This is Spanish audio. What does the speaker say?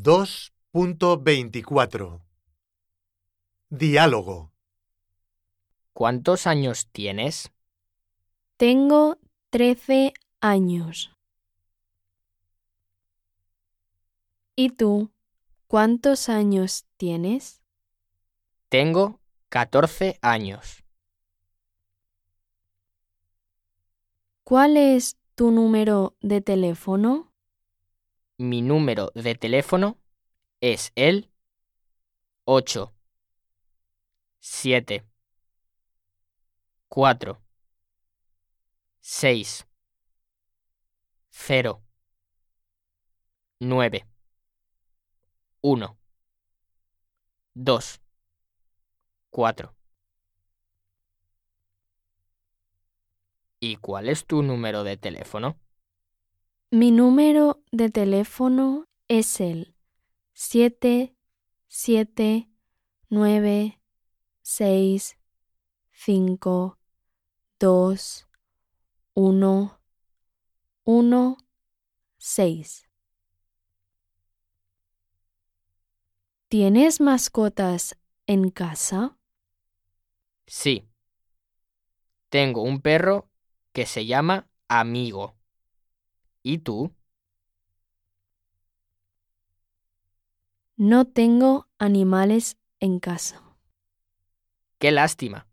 2.24 Diálogo. ¿Cuántos años tienes? Tengo 13 años. ¿Y tú? ¿Cuántos años tienes? Tengo 14 años. ¿Cuál es tu número de teléfono? Mi número de teléfono es el 8 7 4 6 0 9 1 2 4 ¿Y cuál es tu número de teléfono? Mi número de teléfono es el 7 7 9 6 5 2 1 1 6. ¿Tienes mascotas en casa? Sí. Tengo un perro que se llama Amigo. ¿Y tú? No tengo animales en casa. Qué lástima.